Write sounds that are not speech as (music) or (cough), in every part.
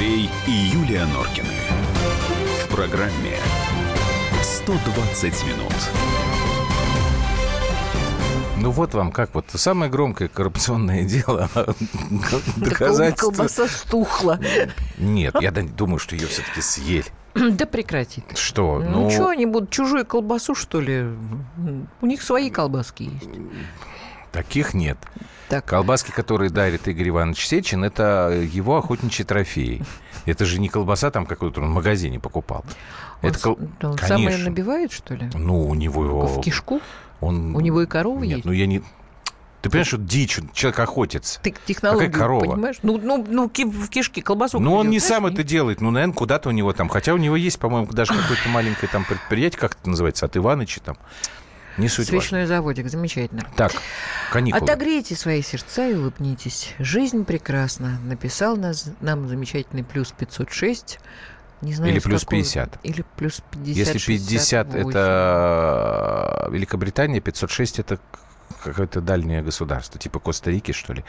Андрей и Юлия Норкины. В программе 120 минут. Ну вот вам как вот самое громкое коррупционное (laughs) дело доказать. Колбаса стухла. Нет, я думаю, что ее все-таки съели. (clears throat) Да прекрати. Что? Ну, ну что они будут чужую колбасу, что ли? У них свои колбаски есть. Таких нет. Так. Колбаски, которые дарит Игорь Иванович Сечин, это его охотничьи трофеи. Это же не колбаса там какой-то он в магазине покупал. Он, это кол... он самое набивает, что ли? Ну, у него его... В кишку? Он... У него и корова Нет, есть? ну я не... Ты понимаешь, что дичь, человек охотится. Ты технологию Какая корова? понимаешь? Ну, ну, ну в кишки колбасу. Ну, он не сам это делает. Ну, наверное, куда-то у него там. Хотя у него есть, по-моему, даже какое-то маленькое там предприятие, как это называется, от Иваныча там. Не суть Свечной важно. заводик, замечательно. Так, каникулы. Отогрейте свои сердца и улыбнитесь. Жизнь прекрасна. Написал нас, нам замечательный плюс 506. Не знаю, Или плюс какого... 50. Или плюс 50. Если 50 68. это Великобритания, 506 это какое-то дальнее государство, типа Коста-Рики, что ли.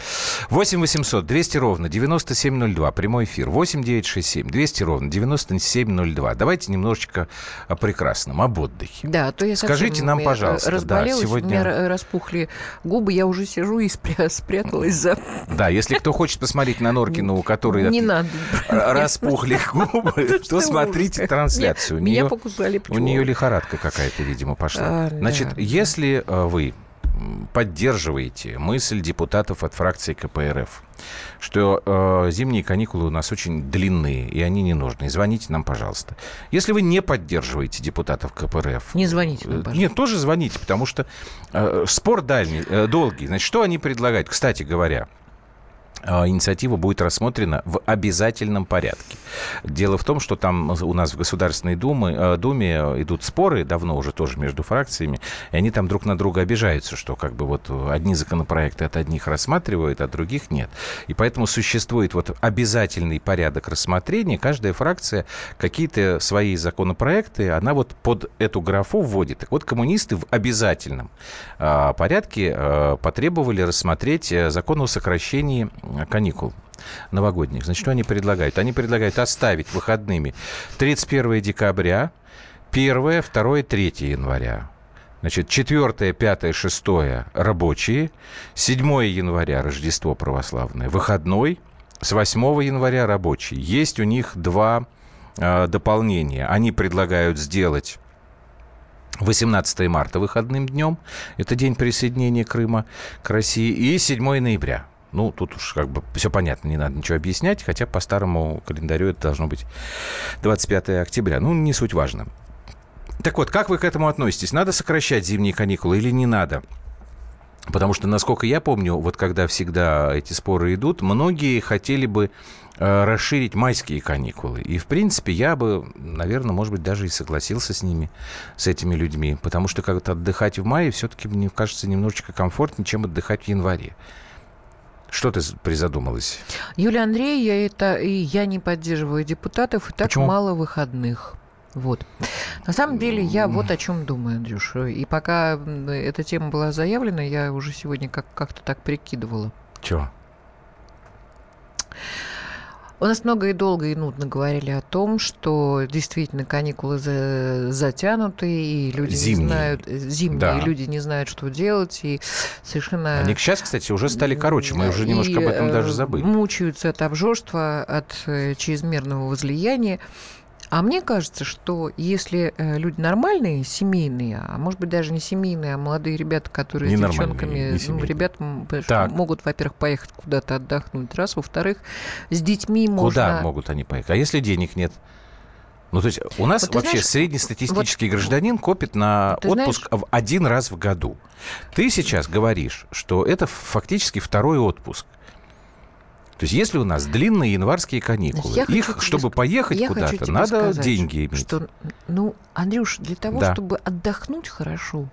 8 800 200 ровно 9702, прямой эфир. 8 967 200 ровно 9702. Давайте немножечко о прекрасном, об отдыхе. Да, то я Скажите нам, пожалуйста, да, сегодня... у меня распухли губы, я уже сижу и спря... спряталась за... Да, если кто хочет посмотреть на Норкину, у которой Не надо. распухли (laughs) губы, то смотрите трансляцию. Меня покусали У нее лихорадка какая-то, видимо, пошла. А, Значит, если э, вы поддерживаете мысль депутатов от фракции КПРФ, что э, зимние каникулы у нас очень длинные, и они не нужны. Звоните нам, пожалуйста. Если вы не поддерживаете депутатов КПРФ... Не звоните нам, пожалуйста. Нет, тоже звоните, потому что э, спор дальний, э, долгий. Значит, что они предлагают? Кстати говоря, инициатива будет рассмотрена в обязательном порядке. Дело в том, что там у нас в Государственной Думе, э, Думе идут споры, давно уже тоже между фракциями, и они там друг на друга обижаются, что как бы вот одни законопроекты от одних рассматривают, а других нет. И поэтому существует вот обязательный порядок рассмотрения. Каждая фракция какие-то свои законопроекты, она вот под эту графу вводит. Так вот, коммунисты в обязательном а, порядке а, потребовали рассмотреть закон о сокращении каникул новогодних. Значит, что они предлагают? Они предлагают оставить выходными 31 декабря, 1, 2, 3 января. Значит, 4, 5, 6 рабочие, 7 января Рождество православное, выходной, с 8 января рабочий. Есть у них два э, дополнения. Они предлагают сделать 18 марта выходным днем, это день присоединения Крыма к России, и 7 ноября. Ну, тут уж как бы все понятно, не надо ничего объяснять, хотя по старому календарю это должно быть 25 октября. Ну, не суть важно. Так вот, как вы к этому относитесь? Надо сокращать зимние каникулы или не надо? Потому что, насколько я помню, вот когда всегда эти споры идут, многие хотели бы э, расширить майские каникулы. И, в принципе, я бы, наверное, может быть, даже и согласился с ними, с этими людьми. Потому что как-то отдыхать в мае все-таки, мне кажется, немножечко комфортнее, чем отдыхать в январе. Что ты призадумалась? Юлия Андреевна, я это и я не поддерживаю депутатов, и так Почему? мало выходных. Вот. На самом деле я вот о чем думаю, Андрюш. И пока эта тема была заявлена, я уже сегодня как- как-то так прикидывала. Чего? У нас много и долго и нудно говорили о том, что действительно каникулы за, затянуты, и люди зимние. не знают, э, зимние, да. и люди не знают, что делать, и совершенно... Они сейчас, кстати, уже стали короче, мы уже немножко об этом даже забыли. Мучаются от обжорства, от э, чрезмерного возлияния. А мне кажется, что если э, люди нормальные, семейные, а может быть даже не семейные, а молодые ребята, которые не с девчонками, ну, ребята могут, во-первых, поехать куда-то отдохнуть, раз, во-вторых, с детьми Куда можно... Куда могут они поехать? А если денег нет? Ну, то есть у нас вот, вообще знаешь, среднестатистический вот, гражданин копит на отпуск знаешь, один раз в году. Ты сейчас говоришь, что это фактически второй отпуск. То есть если у нас длинные январские каникулы, я их, хочу чтобы поехать куда-то, надо сказать, деньги иметь. Что, ну, Андрюш, для того, да. чтобы отдохнуть хорошо,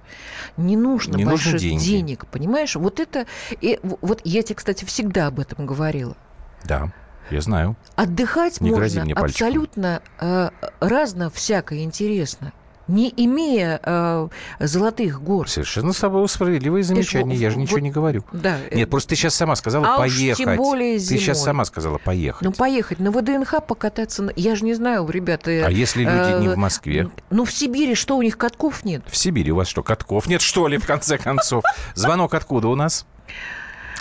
не нужно не больших нужны деньги. денег, понимаешь? Вот это... И, вот я тебе, кстати, всегда об этом говорила. Да. Я знаю. Отдыхать Не можно абсолютно э, разно, всякое интересно. Не имея э, золотых гор. Совершенно справедливое замечание, ж, я же вот, ничего не говорю. Да. Нет, просто ты сейчас сама сказала а поехать. Уж тем более зимой. Ты сейчас сама сказала поехать. Ну, поехать на ВДНХ покататься. Я же не знаю, ребята... А если люди э, не в Москве? Ну, в Сибири что, у них катков нет? В Сибири у вас что, катков нет, что ли, в конце концов? Звонок откуда у нас?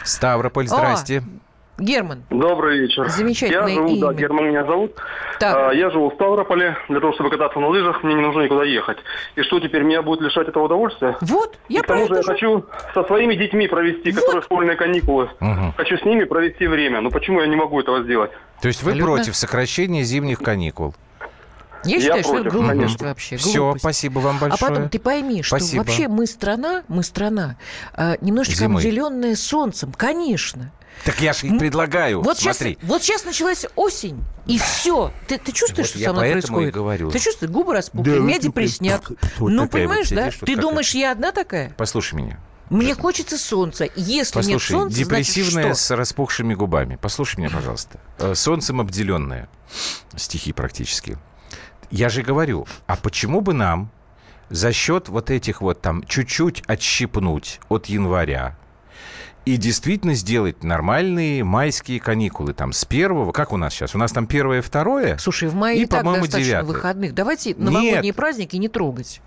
Ставрополь, здрасте. Герман. Добрый вечер. Замечательное Я живу, имя. да, Герман меня зовут. Так. А, я живу в Ставрополе. Для того, чтобы кататься на лыжах, мне не нужно никуда ехать. И что теперь меня будет лишать этого удовольствия? Вот, я И к тому же я же... хочу со своими детьми провести, вот. которые школьные каникулы. Угу. Хочу с ними провести время. Но почему я не могу этого сделать? То есть вы Абсолютно. против сокращения зимних каникул? Я, Я считаю, что это против, глупость конечно. вообще. Все, глупость. спасибо вам А большое. потом ты пойми, что Спасибо. вообще мы страна, мы страна, э, немножечко Зимы. обделенная солнцем, конечно. Так я же предлагаю, Вот сейчас, смотри. вот сейчас началась осень, и все. Ты, ты чувствуешь, Вот что со мной поэтому происходит? и говорю. Ты чувствуешь, губы распухли, Да, у меня вот вот ну, такая вот понимаешь, да? сидишь, вот Ты какая. думаешь, я одна такая? Послушай меня. Мне хочется солнца. Если нет Послушай, солнца, депрессивная значит, с распухшими губами. Послушай меня, пожалуйста. Э, Солнцем обделенная. Стихи практически. Я же говорю, а почему бы нам за счет вот этих вот там чуть-чуть отщипнуть от января и действительно сделать нормальные майские каникулы там с первого, как у нас сейчас? У нас там первое, второе? Слушай, в мае И, и, так по-моему, достаточно девятое. выходных. Давайте Нет. новогодние праздники не трогать.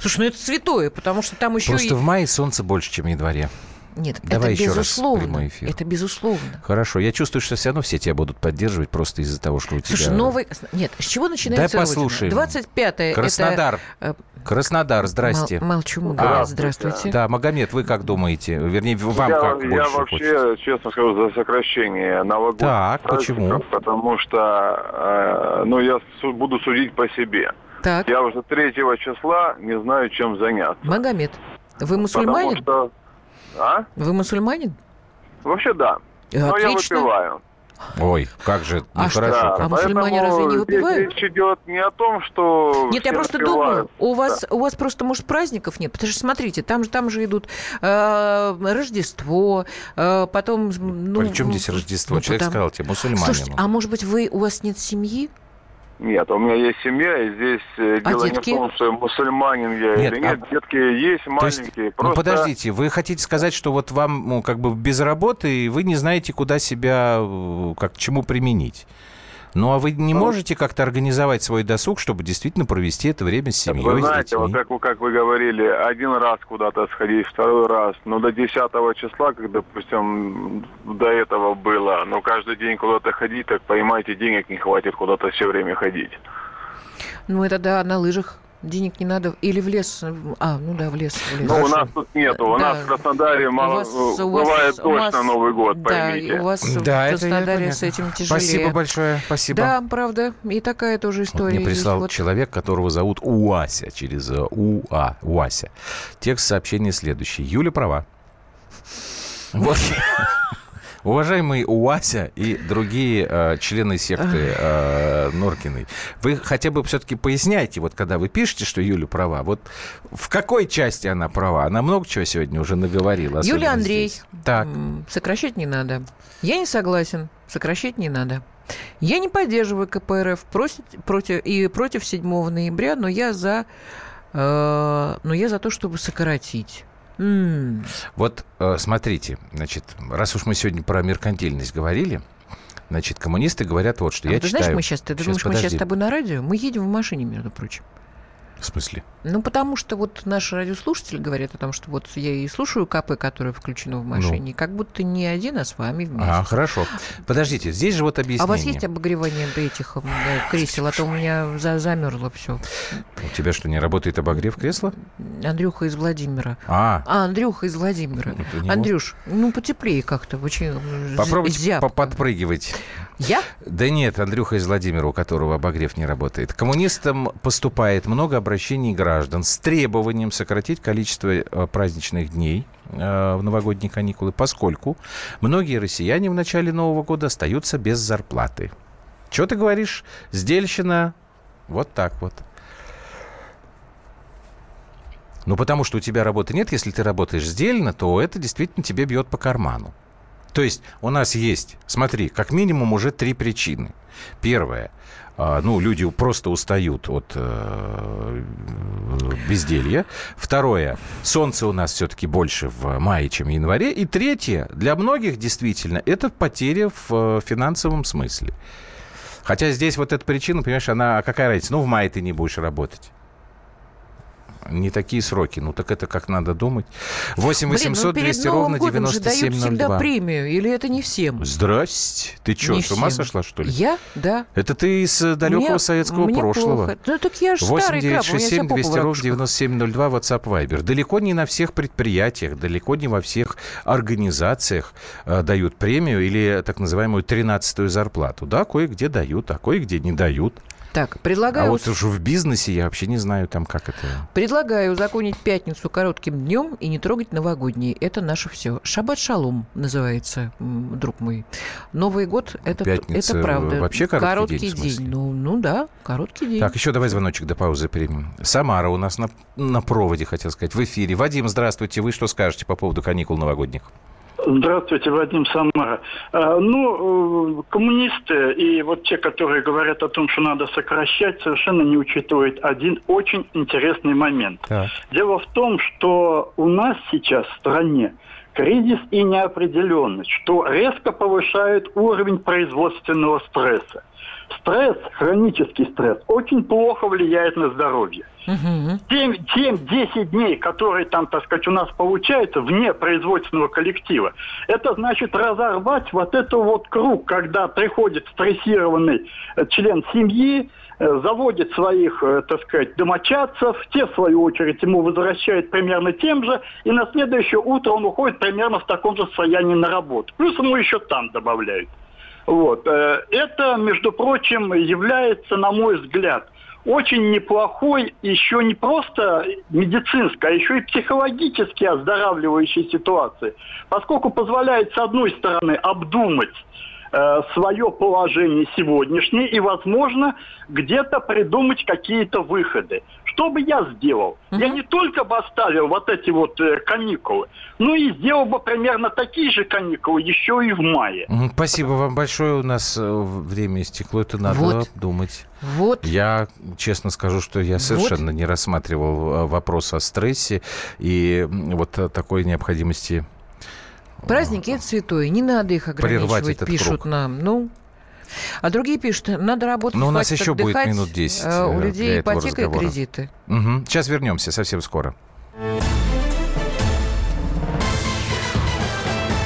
Слушай, ну это святое, потому что там еще Просто и... в мае солнце больше, чем в январе. Нет, Давай это еще раз безусловно. прямой эфир. Это безусловно. Хорошо, я чувствую, что все равно все тебя будут поддерживать просто из-за того, что у тебя... Слушай, новый... Нет, с чего начинается Дай послушаем. 25-е Краснодар. это... Краснодар, э, здрасте. мол- молчу, Магомед, А, здравствуйте. Да, Магомед, вы как думаете? Вернее, вам я, как я больше вообще, хочется? честно скажу, за сокращение новогодних Так, почему? Потому что, э, ну, я буду судить по себе. Так, Я уже третьего числа не знаю, чем заняться. Магомед, вы мусульманин? Потому что... А? Вы мусульманин? Вообще да. Э, Но я Отлично. выпиваю. Ой, как же А что? нехорошо. Да, А мусульмане поэтому разве не здесь выпивают? речь идет не о том, что Нет, я просто выпивают. думаю, у вас, у вас просто, может, праздников нет. Потому что, смотрите, там же, там же идут э, Рождество, э, потом... Ну, Причем здесь ну, Рождество? ну, Человек потому- сказал тебе, мусульманин. Слушайте, а может быть, вы, у вас нет семьи? Нет, у меня есть семья, и здесь э, А дело детки? не в том, что мусульманин я Нет, или нет. а- Детки есть, То есть, маленькие. ну просто... подождите, вы хотите сказать, что вот вам ну, как бы без работы, и вы не знаете, куда себя, э, как к чему применить? Ну, а вы не Ну, можете как-то организовать свой досуг, чтобы действительно провести это время с семьей, Вы с знаете, вот как, вы- как вы говорили, один раз куда-то сходить, второй раз, но до 10 числа, как, допустим, до этого было, но каждый день куда-то ходить, так поймайте, денег не хватит куда-то все время ходить. Ну, это да, на лыжах. Денег не надо. Или в лес. А, ну да, в лес. В лес. Ну, у нас тут нету, у Да. нас в Краснодаре мало, У вас- у вас- бывает у точно вас- Новый год, Да, поймите. у вас Да, в Краснодаре с этим тяжелее. Спасибо большое, спасибо. Да, правда. И такая тоже Вот история. мне прислал. Вот. человек, которого зовут Уася, через э, УА, Уася. Текст сообщения следующий. Юля права. Вот. Уважаемый Уася и другие э, члены секты э, Норкиной, вы хотя бы все-таки поясняйте, вот когда вы пишете, что Юля права, вот в какой части она права? Она много чего сегодня уже наговорила. Юлия Андрей. здесь. Так. Сокращать не надо. Я не согласен. Сокращать не надо. Я не поддерживаю КПРФ против, против, и против 7 ноября, но я за, э, но я за то, чтобы сократить. М, Вот э, смотрите, значит, раз уж мы сегодня про меркантильность говорили, значит, коммунисты говорят вот что. а Я ты читаю... знаешь, мы сейчас, ты Щас, думаешь, мы сейчас подожди. с тобой на радио? Мы едем в машине, между прочим. В смысле? Ну, потому что вот наши радиослушатели говорят о том, что вот я и слушаю КП, которое включено в машине, как будто не один, а с вами вместе. Ну. А, хорошо. Подождите, здесь же вот объяснение. А у вас есть обогревание этих м, э, кресел? А то у меня за замерзло все. У тебя что, не работает обогрев кресла? Андрюха из Владимира. А, А, Андрюха из Владимира. Не Андрюш, ну потеплее как-то. Очень з- попробуйте зябко. подпрыгивать. Я? Да нет, Андрюха из Владимира, у которого обогрев не работает. Коммунистам поступает много обращений граждан с требованием сократить количество э, праздничных дней э, в новогодние каникулы, поскольку многие россияне в начале Нового года остаются без зарплаты. Что ты говоришь? Сдельщина. Вот так вот. Ну, потому что у тебя работы нет. Если ты работаешь сдельно, то это действительно тебе бьет по карману. То есть у нас есть, смотри, как минимум уже три причины. Первое – а, ну, люди просто устают от э, безделья. Второе, солнце у нас все-таки больше в мае, чем в январе. И третье, для многих действительно, это потеря в э, финансовом смысле. Хотя здесь вот эта причина, понимаешь, она какая разница? Ну, в мае ты не будешь работать не такие сроки. Ну, так это как надо думать. 8 800 Блин, ну, 200 ровно 9702. всегда премию, или это не всем? Здрасте. Ты что, с ума сошла, что ли? Я? Да. Это ты из э, далекого мне, советского мне прошлого. Плохо. Ну, так я же 8 старый 967 краб, 200 ровно 9702 WhatsApp Viber. Далеко не на всех предприятиях, далеко не во всех организациях э, дают премию или так называемую 13-ю зарплату. Да, кое-где дают, а кое-где не дают. Так, предлагаю... А вот уже в бизнесе я вообще не знаю там, как это... Предлагаю узаконить пятницу коротким днем и не трогать новогодние. Это наше все. Шаббат шалом называется, друг мой. Новый год это, Пятница это правда. Вообще короткий, короткий день. день. Ну, ну да, короткий день. Так, еще давай звоночек до паузы примем. Самара у нас на, на проводе, хотел сказать, в эфире. Вадим, здравствуйте. Вы что скажете по поводу каникул новогодних? Здравствуйте, Вадим Самара. А, ну, э, коммунисты и вот те, которые говорят о том, что надо сокращать, совершенно не учитывают один очень интересный момент. Так. Дело в том, что у нас сейчас в стране кризис и неопределенность, что резко повышает уровень производственного стресса. Стресс, хронический стресс, очень плохо влияет на здоровье. Угу. 7-10 дней, которые там, так сказать, у нас получается вне производственного коллектива, это значит разорвать вот этот вот круг, когда приходит стрессированный э, член семьи, э, заводит своих, э, так сказать, домочадцев, те, в свою очередь, ему возвращают примерно тем же, и на следующее утро он уходит примерно в таком же состоянии на работу. Плюс ему еще там добавляют. Вот. Это, между прочим, является, на мой взгляд, очень неплохой еще не просто медицинской, а еще и психологически оздоравливающей ситуации, поскольку позволяет, с одной стороны, обдумать э, свое положение сегодняшнее и, возможно, где-то придумать какие-то выходы. Что бы я сделал? Угу. Я не только бы оставил вот эти вот э, каникулы, но и сделал бы примерно такие же каникулы еще и в мае. Спасибо вам большое. У нас э, время истекло. Это надо вот. думать. Вот. Я честно скажу, что я совершенно вот. не рассматривал э, вопрос о стрессе и вот такой необходимости Праздники это святое, не надо их ограничивать, пишут круг. нам. Ну, а другие пишут, надо работать, Но у нас еще будет минут 10 а У людей ипотека и кредиты. Угу. Сейчас вернемся совсем скоро.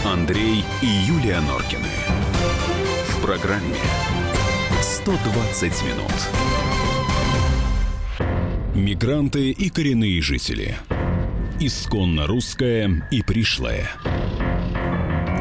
Андрей и Юлия Норкины. В программе 120 минут. Мигранты и коренные жители. Исконно русская и пришлая.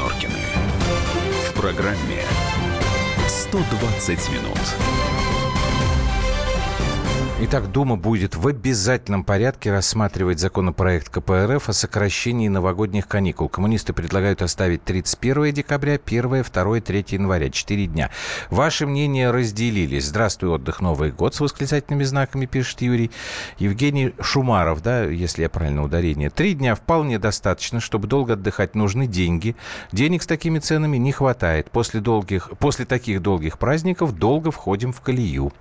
Норкины. В программе «120 минут». Итак, Дума будет в обязательном порядке рассматривать законопроект КПРФ о сокращении новогодних каникул. Коммунисты предлагают оставить 31 декабря, 1, 2, 3 января, 4 дня. Ваши мнения разделились. Здравствуй, отдых, Новый год с восклицательными знаками, пишет Юрий. Евгений Шумаров, да, если я правильно ударение. Три дня вполне достаточно, чтобы долго отдыхать нужны деньги. Денег с такими ценами не хватает. После, долгих, после таких долгих праздников долго входим в колею.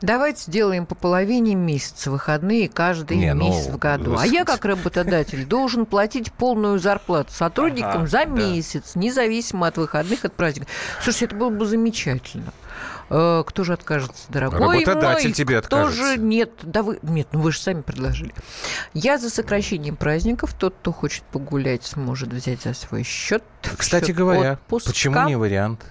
Давайте сделаем по половине месяца выходные каждый Не, ну, месяц ну, в году. А я, как работодатель, должен платить полную зарплату сотрудникам ага, за месяц, да. независимо от выходных, от праздников. Слушайте, это было бы замечательно. Э, кто же откажется, дорогой Работодатель мой? тебе откажется. Кто же нет? Да вы нет, ну вы же сами предложили. Я за сокращением праздников. Тот, кто хочет погулять, сможет взять за свой счет. Кстати счет говоря, отпуска. почему не вариант?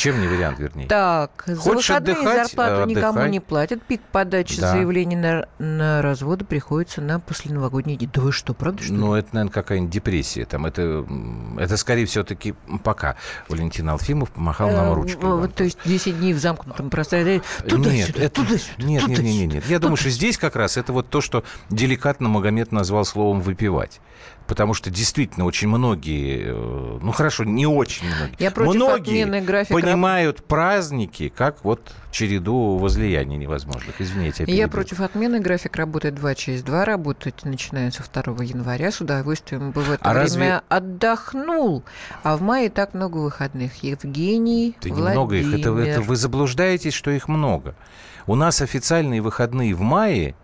Чем не вариант, вернее? Так, за Хочешь выходные отдыхать, зарплату отдыхай. никому не платят. Пик подачи да. заявлений на, на разводы приходится на посленовогодние дни. Да вы что, правда, что Ну, это, наверное, какая-нибудь депрессия. Там это, это скорее все-таки пока. Валентин Алфимов помахал нам э, ручкой. Вот, то есть 10 дней в замкнутом пространстве. Туда-сюда, туда-сюда. Нет, нет, нет, нет. Я думаю, что здесь как раз это вот то, что деликатно Магомед назвал словом «выпивать» потому что действительно очень многие, э, ну хорошо, не очень многие, Я многие графика. понимают праздники как вот череду возлияний невозможных. Извините, я, я против отмены график работы 2 через 2 работать начинается 2 января. С удовольствием бы в это а время разве... отдохнул. А в мае так много выходных. Евгений Да Владимир. немного их. Это, это вы заблуждаетесь, что их много. У нас официальные выходные в мае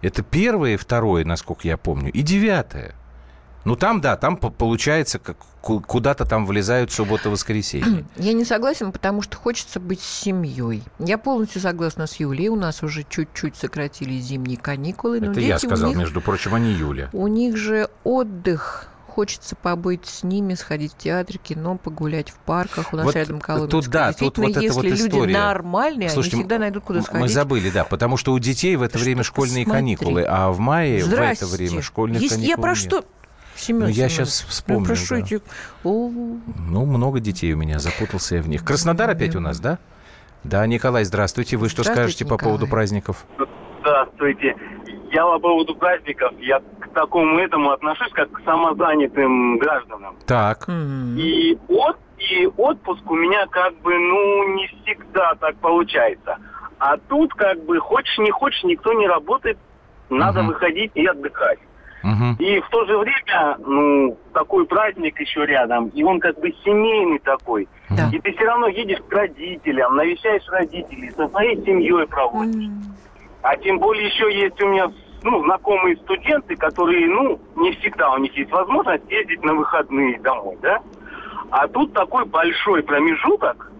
это первое, второе, насколько я помню, и девятое. Ну, там, да, там получается, как куда-то там влезают суббота-воскресенье. (clears throat) Я не согласен, потому что хочется быть с семьей. Я полностью согласна с Юлей. У нас уже чуть-чуть сократили зимние каникулы. Это я сказал, них, между прочим, а не Юля. У них же отдых хочется побыть с ними, сходить в театр, кино, погулять в парках. У нас вот рядом Коломенское. Тут, да, тут вот это вот история. люди нормальные, Слушайте, они всегда найдут, куда сходить. Мы забыли, да, потому что у детей в это время школьные смотри. каникулы, а в мае Здрасте. в это время школьные Есть, каникулы Я про нет. что... Семен, ну, я сейчас вспомню. Ну, прошу, да. Ну, много детей у меня, запутался я в них. Краснодар опять у нас, да? Да, Николай, здравствуйте. Вы что скажете Николай. по поводу праздников? Здравствуйте. Я по поводу праздников, я к такому этому отношусь, как к самозанятым гражданам. Так. И, от, и отпуск у меня как бы, ну, не всегда так получается. А тут как бы, хочешь не хочешь, никто не работает, надо угу. выходить и отдыхать. Угу. И в то же время, ну, такой праздник еще рядом, и он как бы семейный такой. Да. И ты все равно едешь к родителям, навещаешь родителей, со своей семьей проводишь. Mm. А тем более еще есть у меня ну, знакомые студенты, которые, ну, не всегда у них есть возможность ездить на выходные домой, да? А тут такой большой промежуток,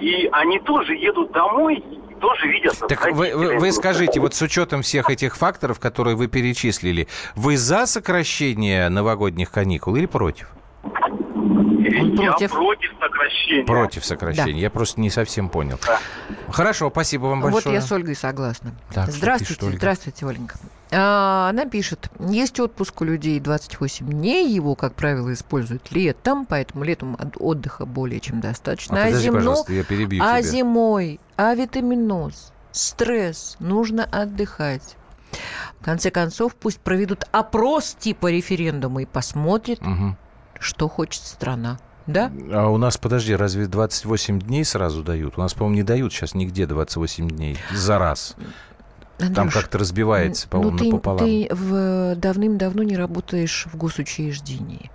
и они тоже едут домой, тоже видят. Так вы, вы, вы скажите, вот с учетом всех этих факторов, которые вы перечислили, вы за сокращение новогодних каникул или против? Он я против. против сокращения. Против сокращения. Да. Я просто не совсем понял. Да. Хорошо, спасибо вам большое. Вот я с Ольгой согласна. Так, здравствуйте, пишет, Ольга? здравствуйте, Оленька. А, она пишет, есть отпуск у людей 28 дней, его, как правило, используют летом, поэтому летом отдыха более чем достаточно. А, а, зимно... пожалуйста, я перебью а тебя. зимой, а витаминоз, стресс, нужно отдыхать. В конце концов, пусть проведут опрос типа референдума и посмотрят, угу. что хочет страна. Да? А у нас, подожди, разве 28 дней сразу дают? У нас, по-моему, не дают сейчас нигде 28 дней за раз. Андрюш, Там как-то разбивается, по-моему, ну, ты, напополам. Ты в, давным-давно не работаешь в госучреждении.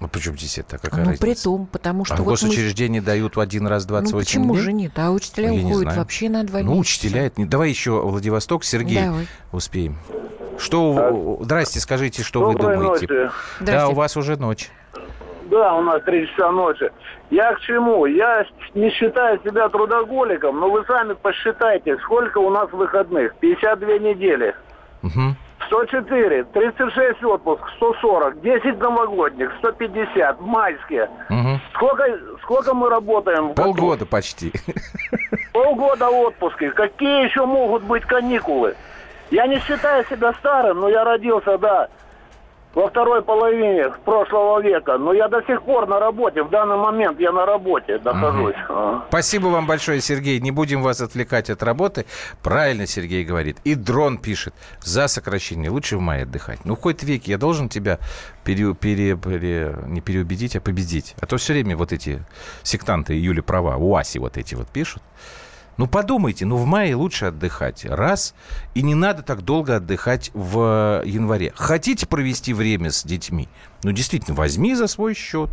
Ну, почему здесь это? Какая ну, разница? при том, потому что... А вот госучреждения мы... дают в один раз 28 ну, почему дней? же нет? А учителя ну, уходят вообще на два ну, месяца. Ну, учителя... Это... Давай еще Владивосток. Сергей, Давай. успеем. Что... А... Здрасте, скажите, что Доброй вы думаете? Ночи. Да, у вас уже ночь. Да, у нас три часа ночи. Я к чему? Я не считаю себя трудоголиком, но вы сами посчитайте, сколько у нас выходных. 52 недели. Угу. 104, 36 отпуск, 140, 10 новогодних, 150, майские. Угу. Сколько, сколько мы работаем? Полгода почти. Полгода отпуска. Какие еще могут быть каникулы? Я не считаю себя старым, но я родился, да, во второй половине прошлого века. Но я до сих пор на работе. В данный момент я на работе нахожусь. Угу. Спасибо вам большое, Сергей. Не будем вас отвлекать от работы. Правильно Сергей говорит. И дрон пишет. За сокращение. Лучше в мае отдыхать. Ну, в какой-то веке я должен тебя пере, пере, пере, не переубедить, а победить. А то все время вот эти сектанты Юли права, УАСи вот эти вот пишут. Ну, подумайте, ну, в мае лучше отдыхать. Раз. И не надо так долго отдыхать в январе. Хотите провести время с детьми? Ну, действительно, возьми за свой счет.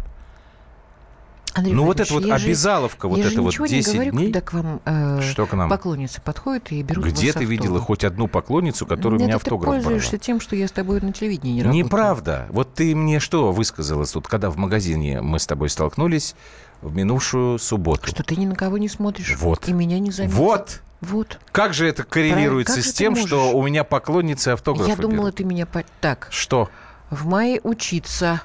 Андрей ну, вот это вот обязаловка, вот это вот 10 не говорю, дней. когда к вам э, что к нам? поклонницы подходят и берут Где ты видела хоть одну поклонницу, которая Нет, у меня автограф ты пользуешься брала? тем, что я с тобой на телевидении не работаю. Неправда. Вот ты мне что высказалась тут, когда в магазине мы с тобой столкнулись в минувшую субботу. Что ты ни на кого не смотришь. Вот. И меня не заметил. Вот. Вот. Как же это коррелируется с тем, что у меня поклонницы автографы Я думала, берут? ты меня... По... Так. Что? В мае учиться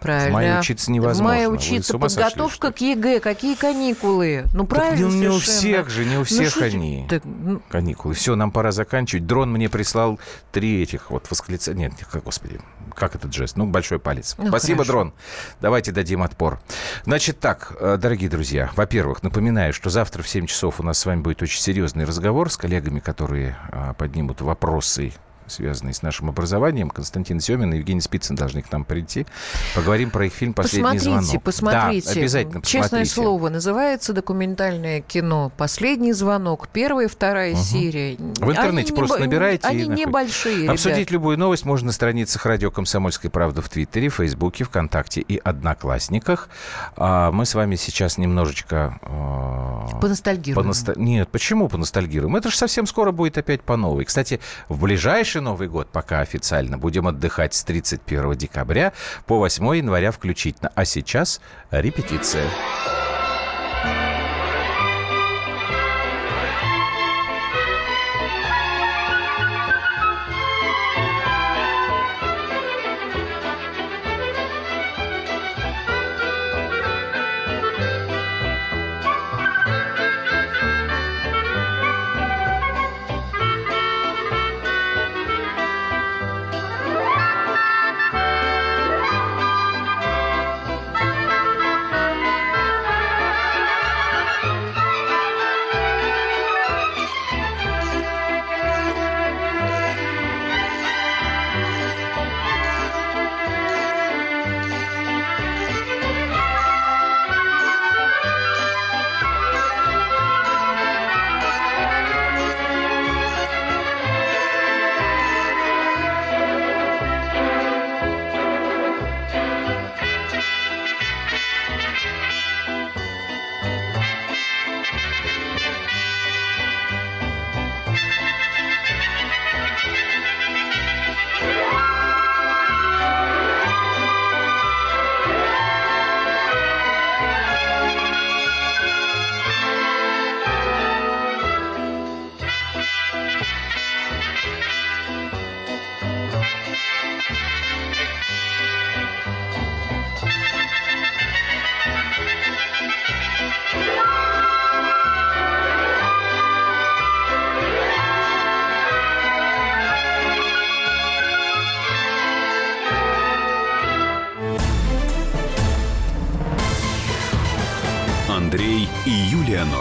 Правильно. В мае учиться невозможно. В мае учиться подготовка сошли, к ЕГЭ. Какие каникулы? Ну, правильно так, ну, не у всех же, не у ну, всех ну, они. Так, ну... Каникулы. Все, нам пора заканчивать. Дрон мне прислал три этих вот восклицания. Нет, господи, как этот жест? Ну, большой палец. Ну, Спасибо, хорошо. Дрон. Давайте дадим отпор. Значит так, э, дорогие друзья. Во-первых, напоминаю, что завтра в 7 часов у нас с вами будет очень серьезный разговор с коллегами, которые а, поднимут вопросы связанные с нашим образованием. Константин Семин и Евгений Спицын должны к нам прийти. Поговорим про их фильм «Последний посмотрите, звонок». Посмотрите, да, обязательно посмотрите. Честное слово, называется документальное кино «Последний звонок». Первая и вторая угу. серия. В интернете они просто не, набираете Они небольшие, Обсудить ребят. любую новость можно на страницах «Радио Комсомольская правда» в Твиттере, Фейсбуке, ВКонтакте и Одноклассниках. А мы с вами сейчас немножечко... Э, поностальгируем. Поносталь... Нет, почему поностальгируем? Это же совсем скоро будет опять по новой. Кстати, в ближайшее Новый год пока официально будем отдыхать с 31 декабря по 8 января включительно. А сейчас репетиция.